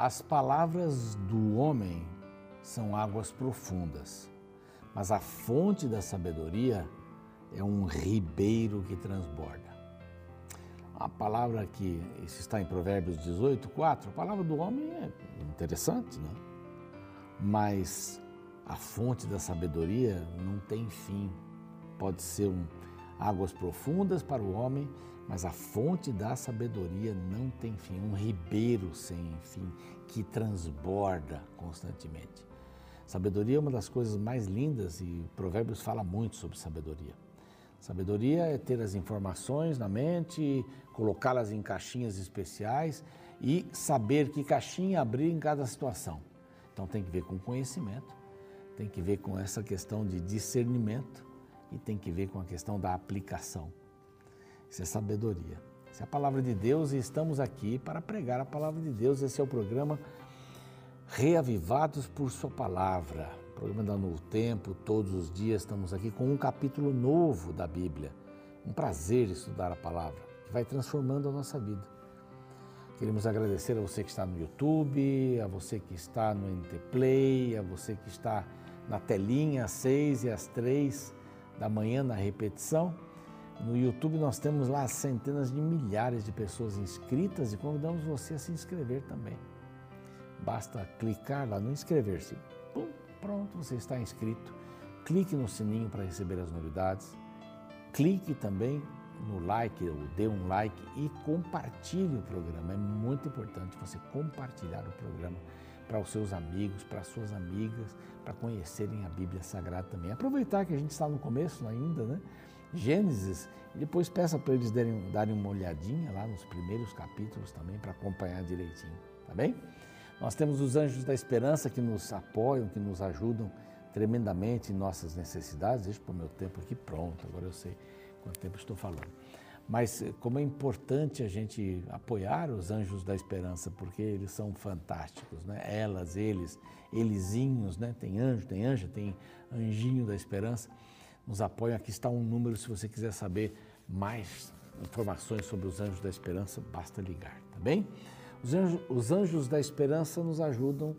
As palavras do homem são águas profundas, mas a fonte da sabedoria é um ribeiro que transborda. A palavra que isso está em Provérbios 18, 4, a palavra do homem é interessante, né? Mas a fonte da sabedoria não tem fim. Pode ser um, águas profundas para o homem, mas a fonte da sabedoria não tem fim, um ribeiro sem fim que transborda constantemente. Sabedoria é uma das coisas mais lindas e Provérbios fala muito sobre sabedoria. Sabedoria é ter as informações na mente, colocá-las em caixinhas especiais e saber que caixinha abrir em cada situação. Então tem que ver com conhecimento, tem que ver com essa questão de discernimento e tem que ver com a questão da aplicação. Isso é sabedoria. Isso é a palavra de Deus e estamos aqui para pregar a palavra de Deus. Esse é o programa Reavivados por Sua Palavra. O programa da Novo Tempo, todos os dias estamos aqui com um capítulo novo da Bíblia. Um prazer estudar a palavra, que vai transformando a nossa vida. Queremos agradecer a você que está no YouTube, a você que está no NT Play, a você que está na telinha às seis e às três da manhã na repetição no YouTube nós temos lá centenas de milhares de pessoas inscritas e convidamos você a se inscrever também. Basta clicar lá no inscrever-se. Pronto, você está inscrito. Clique no sininho para receber as novidades. Clique também no like, ou dê um like e compartilhe o programa. É muito importante você compartilhar o programa para os seus amigos, para as suas amigas, para conhecerem a Bíblia Sagrada também. Aproveitar que a gente está no começo ainda, né? Gênesis, e depois peça para eles darem, darem uma olhadinha lá nos primeiros capítulos também para acompanhar direitinho, tá bem? Nós temos os anjos da esperança que nos apoiam, que nos ajudam tremendamente em nossas necessidades. Deixa eu o meu tempo aqui pronto, agora eu sei quanto tempo estou falando. Mas eh, como é importante a gente apoiar os anjos da esperança, porque eles são fantásticos, né? Elas, eles, elisinhos, né? Tem anjo, tem anja, tem anjinho da esperança nos apoiam. Aqui está um número se você quiser saber mais informações sobre os Anjos da Esperança, basta ligar, tá bem? Os anjos, os anjos da Esperança nos ajudam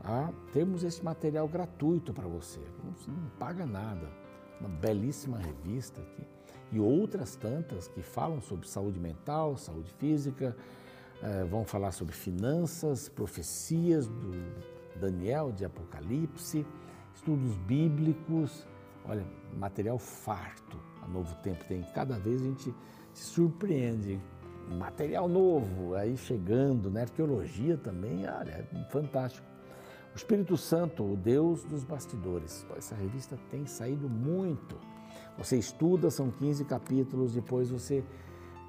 a termos esse material gratuito para você. Não, não paga nada. Uma belíssima revista aqui e outras tantas que falam sobre saúde mental, saúde física, eh, vão falar sobre finanças, profecias do Daniel, de Apocalipse, estudos bíblicos, Olha, material farto. A Novo Tempo tem. Cada vez a gente se surpreende. Material novo aí chegando, né? Arqueologia também, olha, é fantástico. O Espírito Santo, o Deus dos bastidores. Essa revista tem saído muito. Você estuda, são 15 capítulos, depois você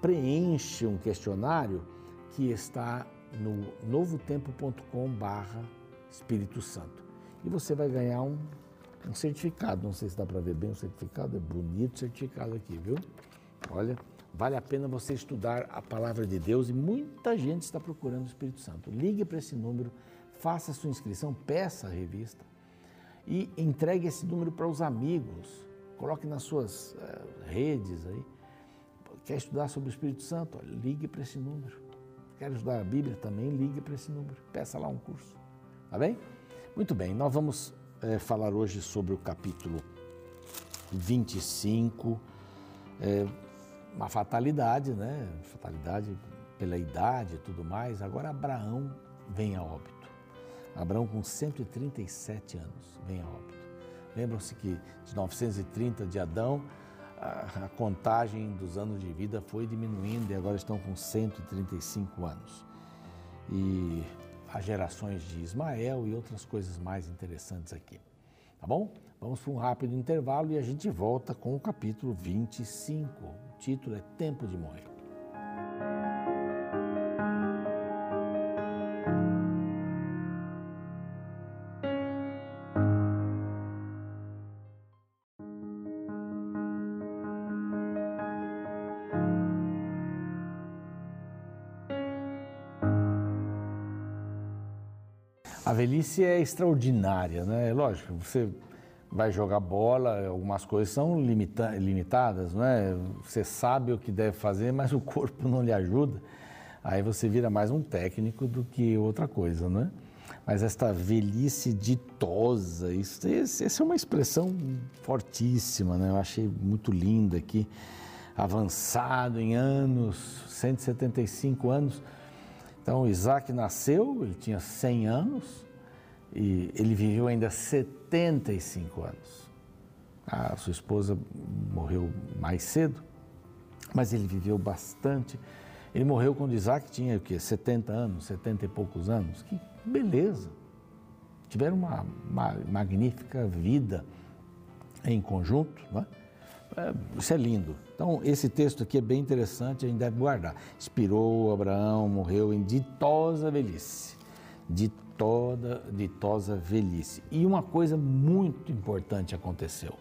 preenche um questionário que está no novotempo.com barra Espírito Santo. E você vai ganhar um um certificado. Não sei se dá para ver bem o certificado, é bonito o certificado aqui, viu? Olha, vale a pena você estudar a palavra de Deus e muita gente está procurando o Espírito Santo. Ligue para esse número, faça sua inscrição, peça a revista e entregue esse número para os amigos. Coloque nas suas uh, redes aí. Quer estudar sobre o Espírito Santo? Olha, ligue para esse número. Quer estudar a Bíblia? Também ligue para esse número. Peça lá um curso. Tá bem? Muito bem, nós vamos é, falar hoje sobre o capítulo 25, é, uma fatalidade, né? Fatalidade pela idade e tudo mais. Agora Abraão vem a óbito. Abraão, com 137 anos, vem a óbito. Lembram-se que de 930 de Adão, a, a, contagem dos anos de vida foi diminuindo e agora estão com 135 anos. E as gerações de Ismael e outras coisas mais interessantes aqui. Tá bom? Vamos para um rápido intervalo e a gente volta com o capítulo 25. O título é Tempo de Morrer. Velhice é extraordinária, né? Lógico, você vai jogar bola, algumas coisas são limita limitadas, não é? Você sabe o que deve fazer, mas o corpo não lhe ajuda. Aí você vira mais um técnico do que outra coisa, não é? Mas esta velhice ditosa, isso, essa é uma expressão fortíssima, né? Eu achei muito linda aqui, avançado em anos, 175 anos. Então, Isaac nasceu, ele tinha 100 anos e ele viveu ainda 75 anos. A sua esposa morreu mais cedo, mas ele viveu bastante. Ele morreu quando Isaac tinha o quê? 70 anos, 70 e poucos anos. Que beleza! Tiveram uma, uma magnífica vida em conjunto, não é? é? Isso é lindo. Então, esse texto aqui é bem interessante, a gente deve guardar. Inspirou Abraão, morreu em ditosa velhice. Ditoda, ditosa velhice. E uma coisa muito importante aconteceu.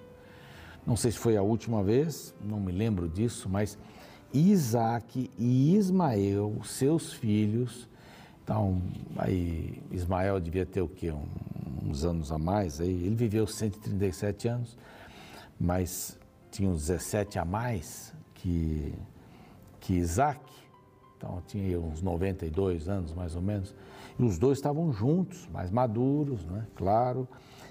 Não sei se foi a última vez, não me lembro disso, mas Isaac e Ismael, seus filhos. Então, aí Ismael devia ter o quê? Um, uns anos a mais. Aí. Ele viveu 137 anos, mas tinha uns 17 a mais que, que Isaac. Então, tinha uns 92 anos, mais ou menos. E os dois estavam juntos, mais maduros, né? claro.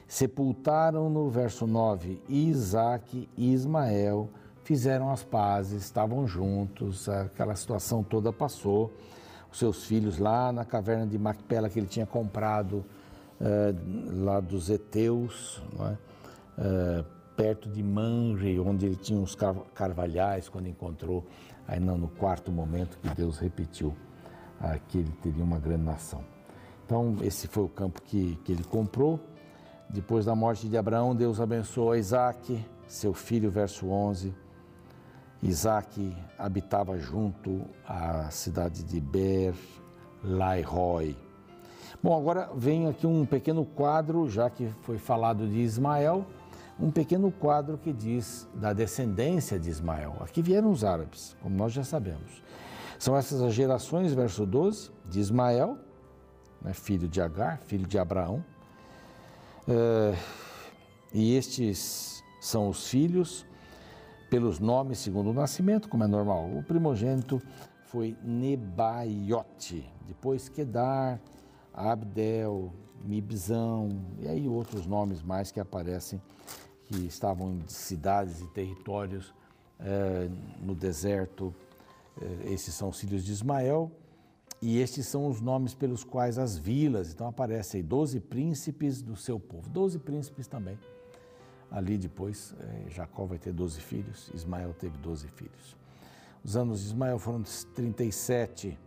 Sepultaram no verso 9 Isaac e Ismael fizeram as pazes, estavam juntos, aquela situação toda passou. Os seus filhos lá na caverna de Macpela que ele tinha comprado é, lá dos Eteus, é? É, perto de Manre, onde ele tinha uns carvalhais, quando encontrou, aí não, no quarto momento que Deus repetiu que ele teria uma grande nação. Então, esse foi o campo que, que ele comprou. Depois da morte de Abraão, Deus abençoou Isaac, seu filho, verso 11 Isaac habitava junto à cidade de Ber Lairoi. Bom, agora vem aqui um pequeno quadro, já que foi falado de Ismael, um pequeno quadro que diz da descendência de Ismael. Aqui vieram os árabes, como nós já sabemos. São essas as gerações, verso 12, de Ismael, né, filho de Agar, filho de Abraão. É, e estes são os filhos pelos nomes segundo o nascimento, como é normal. O primogênito foi Nebaiote, depois Kedar, Abdel, Mibzão, e aí outros nomes mais que aparecem, que estavam em cidades e territórios é, no deserto. É, esses são os filhos de Ismael, e estes são os nomes pelos quais as vilas, então aparecem aí 12 príncipes do seu povo, 12 príncipes também Ali depois, é, Jacó vai ter 12 filhos, Ismael teve 12 filhos. Os anos de Ismael foram 37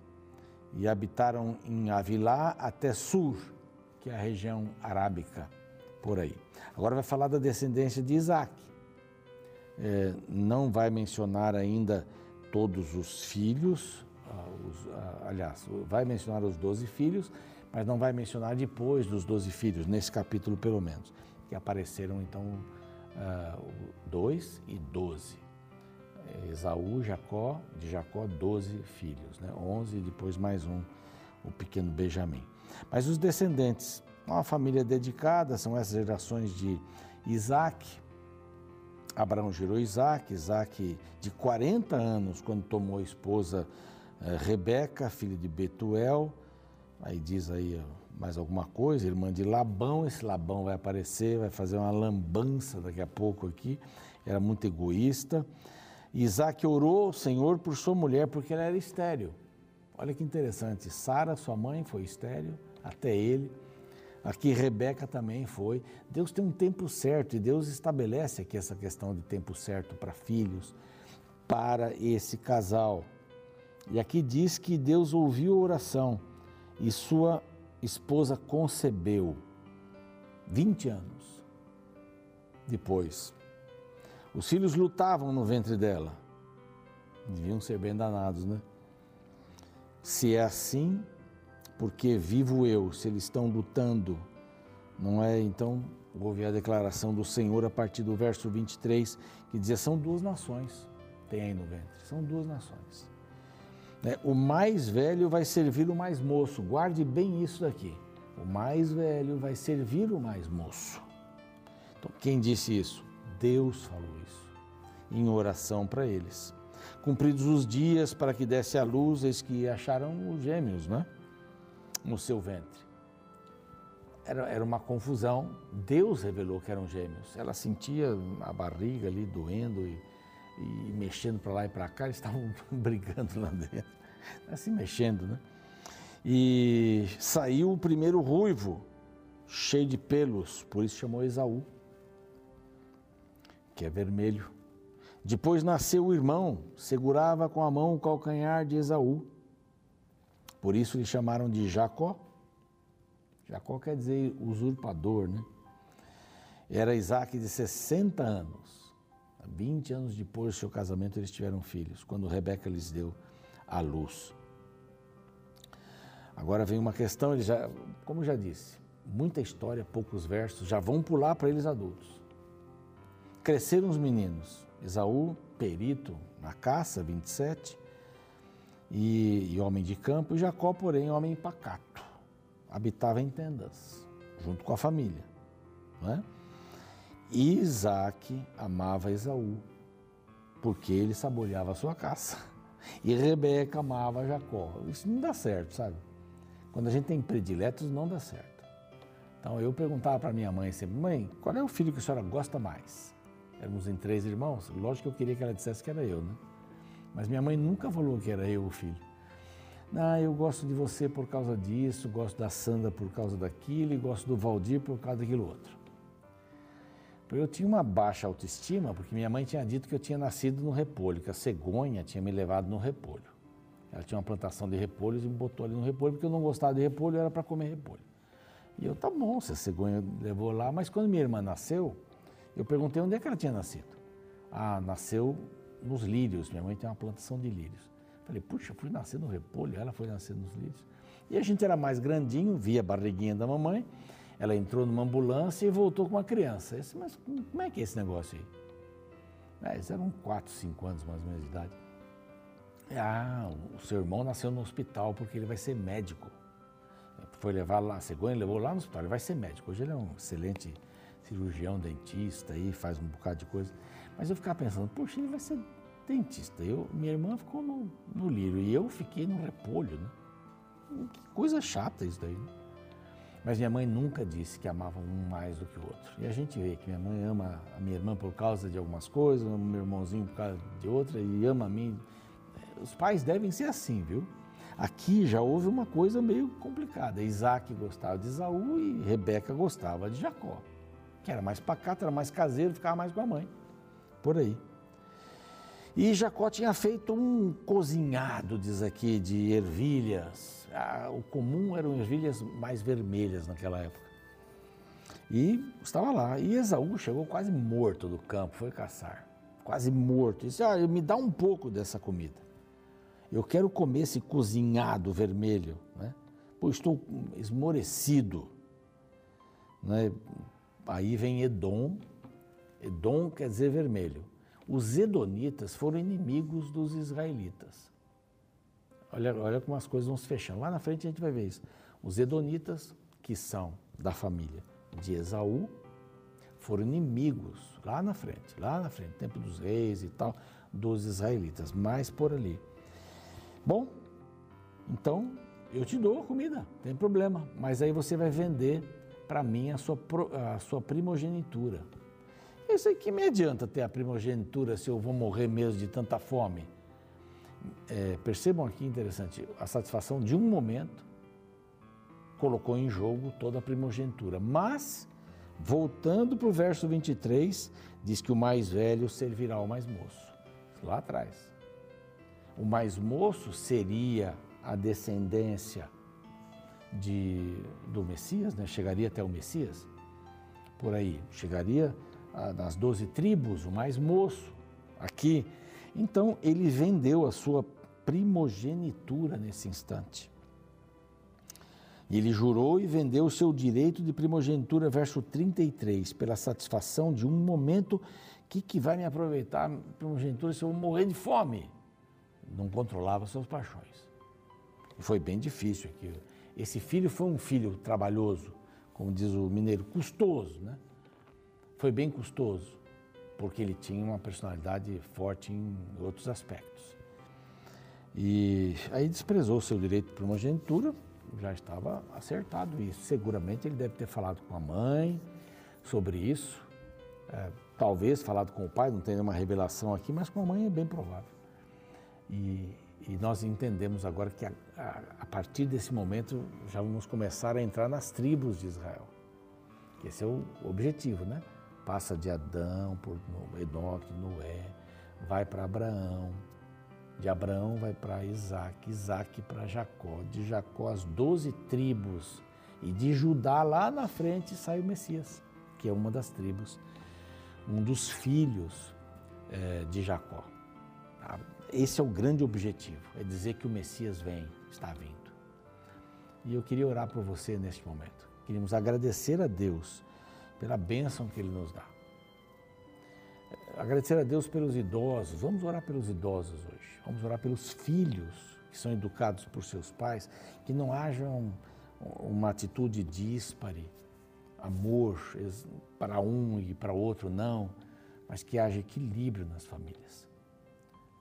e habitaram em Avilá até Sur, que é a região arábica, por aí. Agora vai falar da descendência de Isaac. É, não vai mencionar ainda todos os filhos, os, ah, aliás, vai mencionar os 12 filhos, mas não vai mencionar depois dos 12 filhos, nesse capítulo pelo menos, que apareceram então uh, 2 e 12. Esaú, Jacó, de Jacó, 12 filhos, né? 11 e depois mais um, o pequeno Benjamim. Mas os descendentes, uma família dedicada, são essas gerações de Isaac. Abraão gerou Isaac, Isaac de 40 anos, quando tomou a esposa Rebeca, filha de Betuel, aí diz aí mais alguma coisa, irmã de Labão, esse Labão vai aparecer, vai fazer uma lambança daqui a pouco aqui, era muito egoísta. Isaac orou ao Senhor por sua mulher, porque ela era estéril. Olha que interessante, Sara, sua mãe, foi estéril, até ele. Aqui Rebeca também foi. Deus tem um tempo certo e Deus estabelece aqui essa questão de tempo certo para filhos, para esse casal. E aqui diz que Deus ouviu a oração e sua esposa concebeu 20 anos depois. Os filhos lutavam no ventre dela. Deviam ser bem danados, né? Se é assim, porque vivo eu, se eles estão lutando, não é? Então, houve a declaração do Senhor a partir do verso 23, que dizia: são duas nações, tem aí no ventre, são duas nações. Né? O mais velho vai servir o mais moço. Guarde bem isso daqui. O mais velho vai servir o mais moço. Então, quem disse isso? Deus falou isso em oração para eles. Cumpridos os dias para que desse a luz, eis que acharam os gêmeos, né? No seu ventre. Era, era uma confusão. Deus revelou que eram gêmeos. Ela sentia a barriga ali doendo e, e mexendo para lá e para cá. Eles estavam brigando lá dentro, assim mexendo, né? E saiu o primeiro ruivo, cheio de pelos, por isso chamou Esaú, que é vermelho. Depois nasceu o irmão, segurava com a mão o calcanhar de Esaú. Por isso lhe chamaram de Jacó. Jacó quer dizer usurpador, né? Era Isaac de 60 anos. 20 anos depois do seu casamento, eles tiveram filhos, quando Rebeca lhes deu a luz. Agora vem uma questão, ele já, como já disse, muita história, poucos versos, já vão pular para eles adultos. Cresceram os meninos, Esaú, perito na caça, 27, e, e homem de campo, e Jacó, porém, homem pacato, habitava em tendas, junto com a família. Não é? E Isaac amava Esaú, porque ele saboreava a sua caça. E Rebeca amava Jacó. Isso não dá certo, sabe? Quando a gente tem prediletos, não dá certo. Então eu perguntava para minha mãe sempre: mãe, qual é o filho que a senhora gosta mais? Éramos em três irmãos, lógico que eu queria que ela dissesse que era eu, né? Mas minha mãe nunca falou que era eu o filho. Ah, eu gosto de você por causa disso, gosto da Sandra por causa daquilo e gosto do Valdir por causa daquilo outro. Eu tinha uma baixa autoestima porque minha mãe tinha dito que eu tinha nascido no repolho, que a cegonha tinha me levado no repolho. Ela tinha uma plantação de repolhos e me botou ali no repolho porque eu não gostava de repolho, era para comer repolho. E eu, tá bom, se a cegonha levou lá, mas quando minha irmã nasceu, eu perguntei onde é que ela tinha nascido. Ah, nasceu nos lírios. Minha mãe tem uma plantação de lírios. Falei, puxa, fui nascer no repolho, ela foi nascer nos lírios. E a gente era mais grandinho, via a barriguinha da mamãe. Ela entrou numa ambulância e voltou com uma criança. Eu disse, mas como é que é esse negócio aí? É, eles eram 4, 5 anos mais ou menos de idade. Ah, o seu irmão nasceu no hospital porque ele vai ser médico. Foi levar lá, a cegonha levou lá no hospital, ele vai ser médico. Hoje ele é um excelente cirurgião, dentista, aí faz um bocado de coisa. Mas eu ficava pensando, poxa, ele vai ser dentista. Eu, minha irmã ficou no, no lírio e eu fiquei no repolho, né? Que coisa chata isso daí. Né? Mas minha mãe nunca disse que amava um mais do que o outro. E a gente vê que minha mãe ama a minha irmã por causa de algumas coisas, ama meu irmãozinho por causa de outra e ama a mim. Os pais devem ser assim, viu? Aqui já houve uma coisa meio complicada. Isaac gostava de Esaú e Rebeca gostava de Jacó que era mais pacato, era mais caseiro, ficava mais com a mãe. Por aí. E Jacó tinha feito um cozinhado, diz aqui, de ervilhas. Ah, o comum eram ervilhas mais vermelhas naquela época. E estava lá. E Esaú chegou quase morto do campo, foi caçar. Quase morto. E disse: ah, me dá um pouco dessa comida. Eu quero comer esse cozinhado vermelho. Né? Pois estou esmorecido. Né? Aí vem Edom. Edom quer dizer vermelho. Os Edonitas foram inimigos dos israelitas. Olha, olha como as coisas vão se fechando. Lá na frente a gente vai ver isso. Os Edonitas, que são da família de Esaú, foram inimigos lá na frente, lá na frente, tempo dos reis e tal, dos israelitas, mais por ali. Bom, então eu te dou a comida, não tem problema, mas aí você vai vender para mim a sua, a sua primogenitura. Isso aí que me adianta ter a primogenitura se eu vou morrer mesmo de tanta fome? É, percebam aqui interessante, a satisfação de um momento colocou em jogo toda a primogenitura. Mas, voltando para o verso 23, diz que o mais velho servirá ao mais moço. Lá atrás. O mais moço seria a descendência de, do Messias, né? chegaria até o Messias, por aí, chegaria nas doze tribos, o mais moço, aqui. Então ele vendeu a sua primogenitura nesse instante. Ele jurou e vendeu o seu direito de primogenitura, verso 33, pela satisfação de um momento que, que vai me aproveitar primogenitura se eu morrer de fome. Não controlava suas paixões. Foi bem difícil aquilo. Esse filho foi um filho trabalhoso, como diz o mineiro, custoso, né? Foi bem custoso. Porque ele tinha uma personalidade forte em outros aspectos. E aí desprezou seu direito de primogenitura, já estava acertado isso. Seguramente ele deve ter falado com a mãe sobre isso, é, talvez falado com o pai, não tem nenhuma revelação aqui, mas com a mãe é bem provável. E, e nós entendemos agora que a, a, a, partir desse momento já vamos começar a entrar nas tribos de Israel. Esse é o objetivo, né? Passa de Adão por Enoque, Noé, vai para Abraão, de Abraão vai para Isaac, Isaac para Jacó, de Jacó as doze tribos, e de Judá lá na frente sai o Messias, que é uma das tribos, um dos filhos é, de Jacó. Tá? Esse é o grande objetivo, é dizer que o Messias vem, está vindo. E eu queria orar por você neste momento. Queríamos agradecer a Deus pela bênção que Ele nos dá. Agradecer a Deus pelos idosos. Vamos orar pelos idosos hoje. Vamos orar pelos filhos que são educados por seus pais, que não haja um, uma atitude díspare, amor para um e para outro, não, mas que haja equilíbrio nas famílias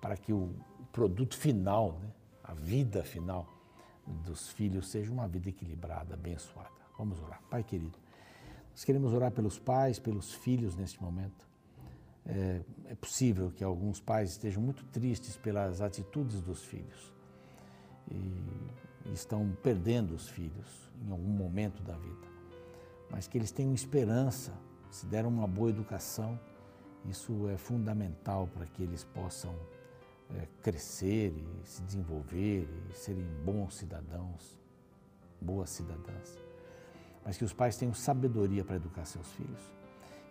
para que o produto final, né, a vida final dos filhos seja uma vida equilibrada, abençoada. Vamos orar. Pai querido, nós queremos orar pelos pais, pelos filhos neste momento. É, é possível que alguns pais estejam muito tristes pelas atitudes dos filhos e estão perdendo os filhos em algum momento da vida, mas que eles tenham esperança, se deram uma boa educação, isso é fundamental para que eles possam é, crescer e se desenvolver e serem bons cidadãos, boas cidadãs. Mas que os pais tenham sabedoria para educar seus filhos.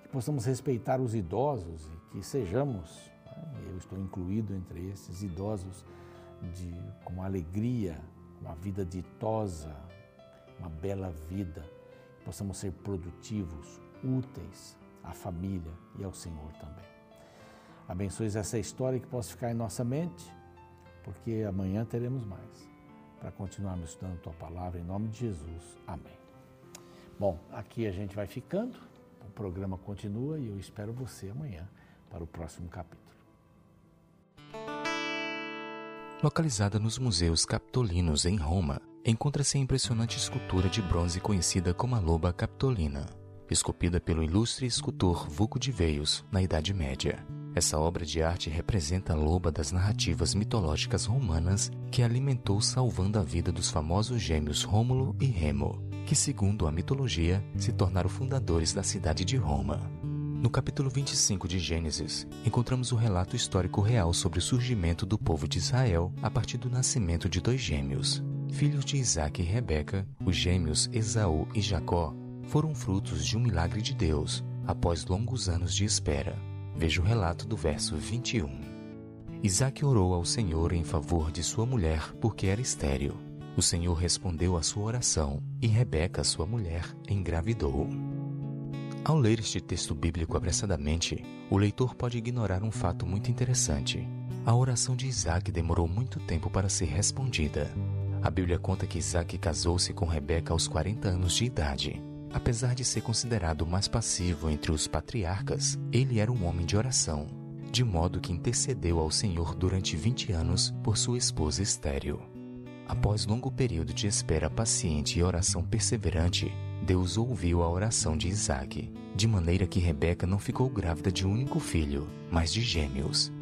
Que possamos respeitar os idosos e que sejamos, né, eu estou incluído entre esses idosos, de, com alegria, uma vida ditosa, uma bela vida. Que possamos ser produtivos, úteis à família e ao Senhor também. Abençoe essa história que possa ficar em nossa mente, porque amanhã teremos mais para continuarmos estudando tua palavra em nome de Jesus. Amém. Bom, aqui a gente vai ficando, o programa continua e eu espero você amanhã para o próximo capítulo. Localizada nos Museus Capitolinos em Roma, encontra-se a impressionante escultura de bronze conhecida como a Loba Capitolina, esculpida pelo ilustre escultor Vulco de Veios na Idade Média. Essa obra de arte representa a loba das narrativas mitológicas romanas que alimentou salvando a vida dos famosos gêmeos Rômulo e Remo, que, segundo a mitologia, se tornaram fundadores da cidade de Roma. No capítulo 25 de Gênesis, encontramos o relato histórico real sobre o surgimento do povo de Israel a partir do nascimento de dois gêmeos. Filhos de Isaac e Rebeca, os gêmeos Esaú e Jacó foram frutos de um milagre de Deus após longos anos de espera. Veja o relato do verso 21. Isaac orou ao Senhor em favor de sua mulher porque era estéril. O Senhor respondeu à sua oração e Rebeca, sua mulher, engravidou. Ao ler este texto bíblico apressadamente, o leitor pode ignorar um fato muito interessante. A oração de Isaac demorou muito tempo para ser respondida. A Bíblia conta que Isaac casou-se com Rebeca aos 40 anos de idade. Apesar de ser considerado o mais passivo entre os patriarcas, ele era um homem de oração, de modo que intercedeu ao Senhor durante 20 anos por sua esposa estéril. Após longo período de espera paciente e oração perseverante, Deus ouviu a oração de Isaac, de maneira que Rebeca não ficou grávida de um único filho, mas de gêmeos.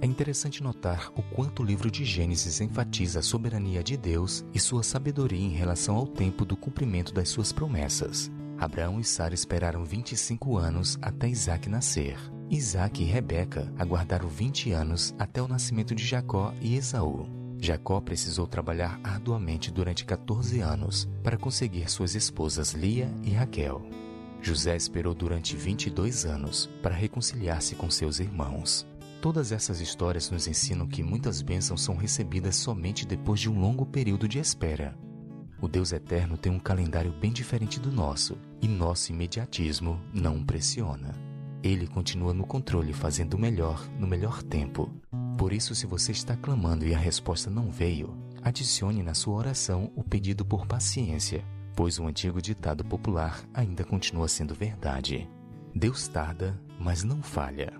É interessante notar o quanto o livro de Gênesis enfatiza a soberania de Deus e sua sabedoria em relação ao tempo do cumprimento das suas promessas. Abraão e Sara esperaram 25 anos até Isaac nascer. Isaac e Rebeca aguardaram 20 anos até o nascimento de Jacó e Esaú. Jacó precisou trabalhar arduamente durante 14 anos para conseguir suas esposas Lia e Raquel. José esperou durante 22 anos para reconciliar-se com seus irmãos. Todas essas histórias nos ensinam que muitas bênçãos são recebidas somente depois de um longo período de espera. O Deus eterno tem um calendário bem diferente do nosso e nosso imediatismo não pressiona. Ele continua no controle, fazendo o melhor no melhor tempo. Por isso, se você está clamando e a resposta não veio, adicione na sua oração o pedido por paciência, pois o antigo ditado popular ainda continua sendo verdade. Deus tarda, mas não falha.